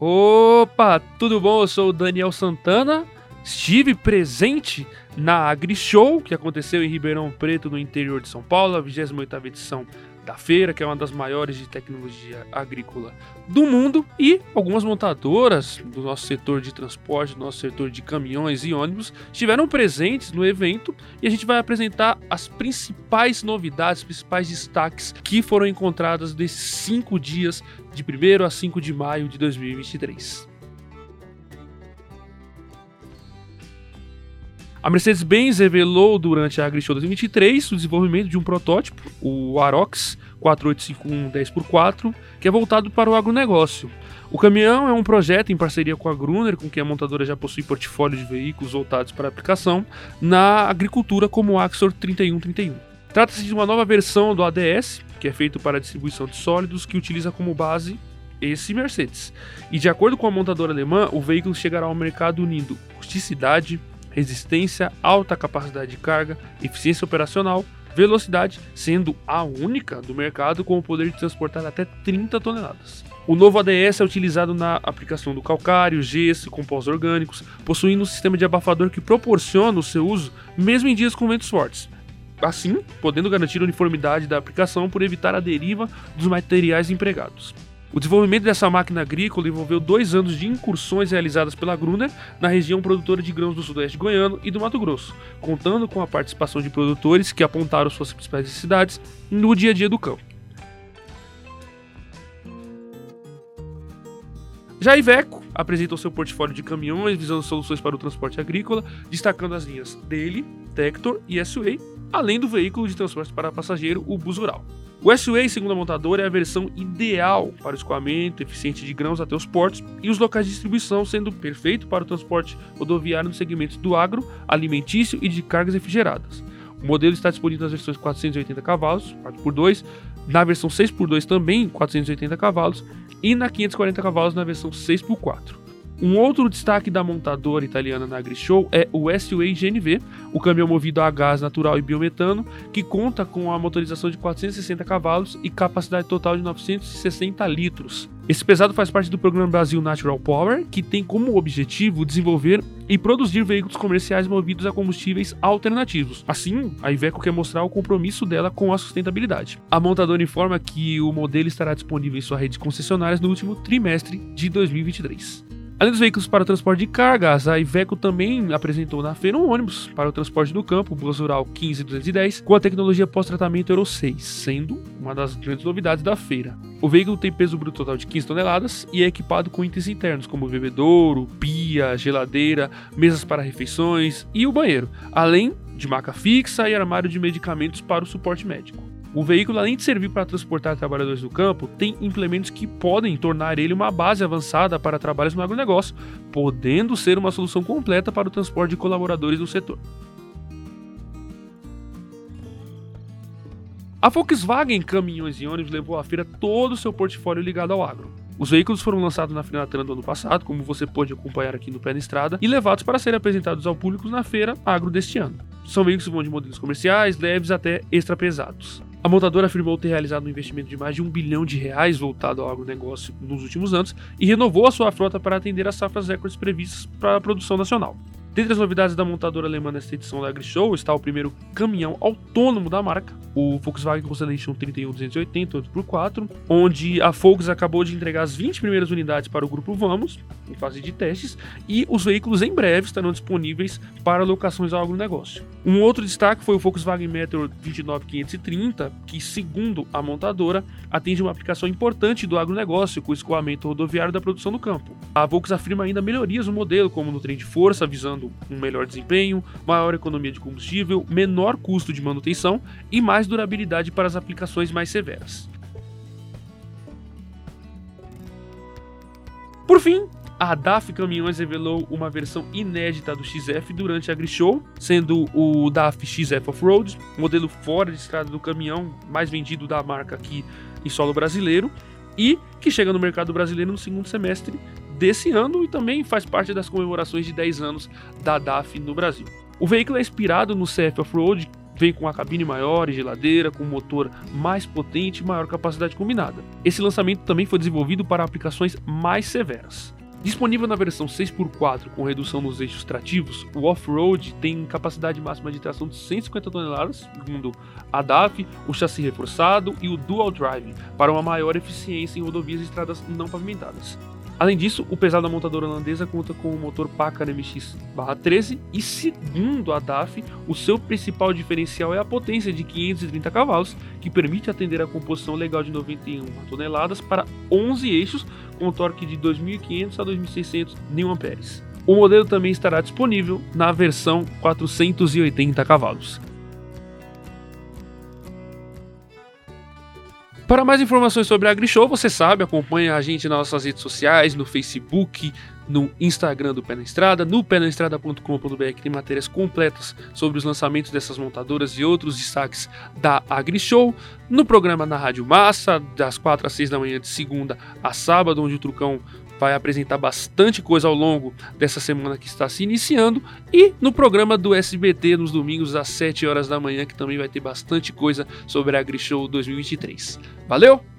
Opa, tudo bom? Eu sou o Daniel Santana. Estive presente na AgriShow, que aconteceu em Ribeirão Preto, no interior de São Paulo, a 28ª edição da feira, que é uma das maiores de tecnologia agrícola do mundo, e algumas montadoras do nosso setor de transporte, do nosso setor de caminhões e ônibus, estiveram presentes no evento e a gente vai apresentar as principais novidades, principais destaques que foram encontradas desses cinco dias, de 1 a 5 de maio de 2023. A Mercedes-Benz revelou durante a AgriShow 2023 o desenvolvimento de um protótipo, o Arox 4851 10x4, que é voltado para o agronegócio. O caminhão é um projeto em parceria com a Gruner, com quem a montadora já possui portfólio de veículos voltados para aplicação na agricultura, como o Axor 3131. Trata-se de uma nova versão do ADS, que é feito para distribuição de sólidos, que utiliza como base esse Mercedes. E de acordo com a montadora alemã, o veículo chegará ao mercado unindo rusticidade, resistência, alta capacidade de carga, eficiência operacional, velocidade, sendo a única do mercado com o poder de transportar até 30 toneladas. O novo ADS é utilizado na aplicação do calcário, gesso, compostos orgânicos, possuindo um sistema de abafador que proporciona o seu uso mesmo em dias com ventos fortes. Assim, podendo garantir a uniformidade da aplicação por evitar a deriva dos materiais empregados. O desenvolvimento dessa máquina agrícola envolveu dois anos de incursões realizadas pela Gruner na região produtora de grãos do Sudeste Goiano e do Mato Grosso, contando com a participação de produtores que apontaram suas principais necessidades no dia a dia do campo. Já a Iveco apresentou seu portfólio de caminhões visando soluções para o transporte agrícola, destacando as linhas Daily, Tector e S-Way, além do veículo de transporte para passageiro, o Bus Rural. O S-Way, segundo a montadora, é a versão ideal para o escoamento eficiente de grãos até os portos e os locais de distribuição, sendo perfeito para o transporte rodoviário nos segmentos do agro, alimentício e de cargas refrigeradas. O modelo está disponível nas versões 480 cavalos, 4x2, na versão 6x2 também 480 cavalos e na 540 cavalos na versão 6x4. Um outro destaque da montadora italiana na AgriShow é o S-Way GNV, o caminhão movido a gás natural e biometano, que conta com a motorização de 460 cavalos e capacidade total de 960 litros. Esse pesado faz parte do programa Brasil Natural Power, que tem como objetivo desenvolver e produzir veículos comerciais movidos a combustíveis alternativos. Assim, a Iveco quer mostrar o compromisso dela com a sustentabilidade. A montadora informa que o modelo estará disponível em sua rede de concessionárias no último trimestre de 2023. Além dos veículos para o transporte de cargas, a Iveco também apresentou na feira um ônibus para o transporte do campo, Bus Rural 15210, com a tecnologia pós-tratamento Euro 6, sendo uma das grandes novidades da feira. O veículo tem peso bruto total de 15 toneladas e é equipado com itens internos como bebedouro, pia, geladeira, mesas para refeições e o banheiro, além de maca fixa e armário de medicamentos para o suporte médico. O veículo, além de servir para transportar trabalhadores do campo, tem implementos que podem tornar ele uma base avançada para trabalhos no agronegócio, podendo ser uma solução completa para o transporte de colaboradores do setor. A Volkswagen Caminhões e Ônibus levou à feira todo o seu portfólio ligado ao agro. Os veículos foram lançados na Feira do ano passado, como você pode acompanhar aqui no Pé na Estrada, e levados para serem apresentados ao público na feira agro deste ano. São veículos que vão de modelos comerciais, leves até extra pesados. A montadora afirmou ter realizado um investimento de mais de um bilhão de reais voltado ao agronegócio nos últimos anos e renovou a sua frota para atender as safras recordes previstas para a produção nacional. Dentre as novidades da montadora alemã nesta edição da AgriShow está o primeiro caminhão autônomo da marca, o Volkswagen Constellation 31280 8x4, onde a Volks acabou de entregar as 20 primeiras unidades para o grupo Vamos, em fase de testes, e os veículos em breve estarão disponíveis para locações ao agronegócio. Um outro destaque foi o Volkswagen Meteor 29530, que, segundo a montadora, atende uma aplicação importante do agronegócio com o escoamento rodoviário da produção do campo. A Volks afirma ainda melhorias no modelo, como no trem de força, visando um melhor desempenho, maior economia de combustível, menor custo de manutenção e mais durabilidade para as aplicações mais severas. Por fim, a DAF Caminhões revelou uma versão inédita do XF durante a AgriShow, sendo o DAF XF Off-Road, modelo fora de estrada do caminhão mais vendido da marca aqui em solo brasileiro, e que chega no mercado brasileiro no segundo semestre desse ano e também faz parte das comemorações de 10 anos da DAF no Brasil. O veículo é inspirado no CF Off-Road Vem com a cabine maior e geladeira, com motor mais potente e maior capacidade combinada. Esse lançamento também foi desenvolvido para aplicações mais severas. Disponível na versão 6x4 com redução nos eixos trativos, o off-road tem capacidade máxima de tração de 150 toneladas, segundo a DAF, o chassi reforçado e o dual drive, para uma maior eficiência em rodovias e estradas não pavimentadas. Além disso, o pesado da montadora holandesa conta com o motor Packard MX-13 e, segundo a DAF, o seu principal diferencial é a potência de 530 cavalos, que permite atender a composição legal de 91 toneladas para 11 eixos, com torque de 2.500 a 2.600 Nm. O modelo também estará disponível na versão 480 cavalos. Para mais informações sobre a AgriShow, você sabe, acompanha a gente nas nossas redes sociais, no Facebook, no Instagram do Pé na Estrada, no penaestrada.com.br que tem matérias completas sobre os lançamentos dessas montadoras e outros destaques da AgriShow, no programa na Rádio Massa, das 4 às 6 da manhã de segunda a sábado, onde o Trucão vai apresentar bastante coisa ao longo dessa semana que está se iniciando e no programa do SBT nos domingos às 7 horas da manhã que também vai ter bastante coisa sobre a AgriShow 2023. Valeu!